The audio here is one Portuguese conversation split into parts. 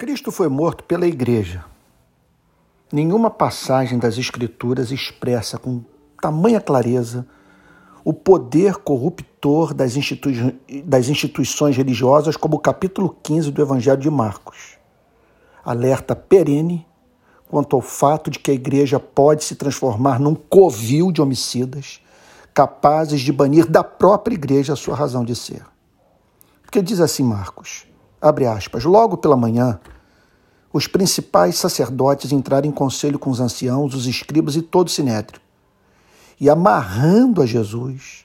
Cristo foi morto pela igreja. Nenhuma passagem das Escrituras expressa com tamanha clareza o poder corruptor das, institui das instituições religiosas, como o capítulo 15 do Evangelho de Marcos. Alerta perene quanto ao fato de que a igreja pode se transformar num covil de homicidas, capazes de banir da própria igreja a sua razão de ser. Porque diz assim Marcos: abre aspas, logo pela manhã, os principais sacerdotes entraram em conselho com os anciãos, os escribas e todo o sinédrio. E amarrando a Jesus,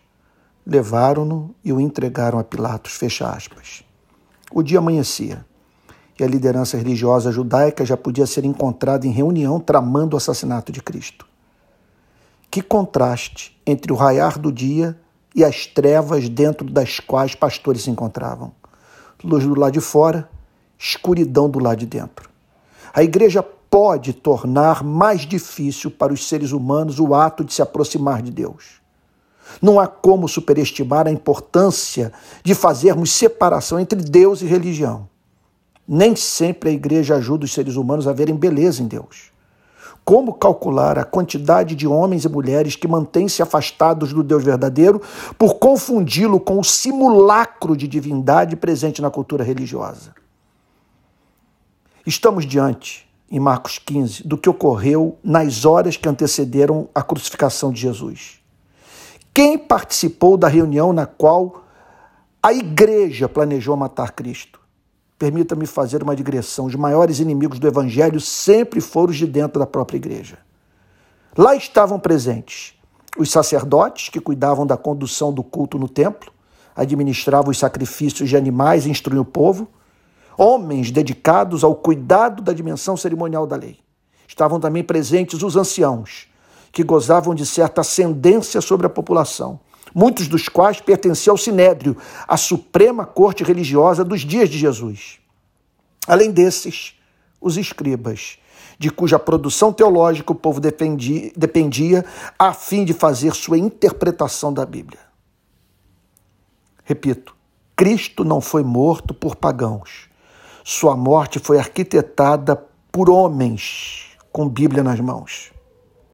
levaram-no e o entregaram a Pilatos, fecha aspas. O dia amanhecia e a liderança religiosa judaica já podia ser encontrada em reunião tramando o assassinato de Cristo. Que contraste entre o raiar do dia e as trevas dentro das quais pastores se encontravam luz do lado de fora, escuridão do lado de dentro. A igreja pode tornar mais difícil para os seres humanos o ato de se aproximar de Deus. Não há como superestimar a importância de fazermos separação entre Deus e religião. Nem sempre a igreja ajuda os seres humanos a verem beleza em Deus. Como calcular a quantidade de homens e mulheres que mantêm-se afastados do Deus verdadeiro por confundi-lo com o simulacro de divindade presente na cultura religiosa? Estamos diante, em Marcos 15, do que ocorreu nas horas que antecederam a crucificação de Jesus. Quem participou da reunião na qual a igreja planejou matar Cristo? Permita-me fazer uma digressão. Os maiores inimigos do Evangelho sempre foram os de dentro da própria igreja. Lá estavam presentes os sacerdotes, que cuidavam da condução do culto no templo, administravam os sacrifícios de animais e instruíam o povo, homens dedicados ao cuidado da dimensão cerimonial da lei. Estavam também presentes os anciãos, que gozavam de certa ascendência sobre a população, muitos dos quais pertenciam ao Sinédrio, a suprema corte religiosa dos dias de Jesus. Além desses, os escribas, de cuja produção teológica o povo dependia, dependia a fim de fazer sua interpretação da Bíblia. Repito, Cristo não foi morto por pagãos. Sua morte foi arquitetada por homens com Bíblia nas mãos.